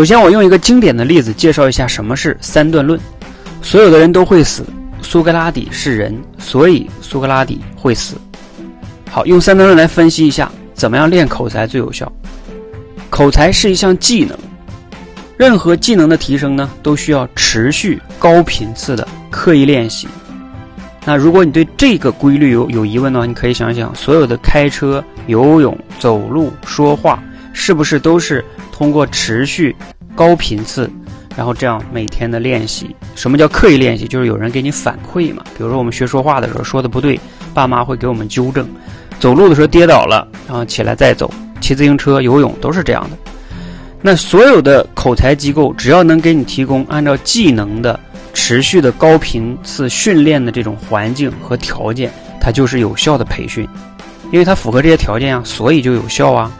首先，我用一个经典的例子介绍一下什么是三段论。所有的人都会死，苏格拉底是人，所以苏格拉底会死。好，用三段论来分析一下，怎么样练口才最有效？口才是一项技能，任何技能的提升呢，都需要持续高频次的刻意练习。那如果你对这个规律有有疑问的话，你可以想想，所有的开车、游泳、走路、说话，是不是都是通过持续高频次，然后这样每天的练习？什么叫刻意练习？就是有人给你反馈嘛。比如说我们学说话的时候说的不对，爸妈会给我们纠正；走路的时候跌倒了，然后起来再走；骑自行车、游泳都是这样的。那所有的口才机构，只要能给你提供按照技能的。持续的高频次训练的这种环境和条件，它就是有效的培训，因为它符合这些条件啊，所以就有效啊。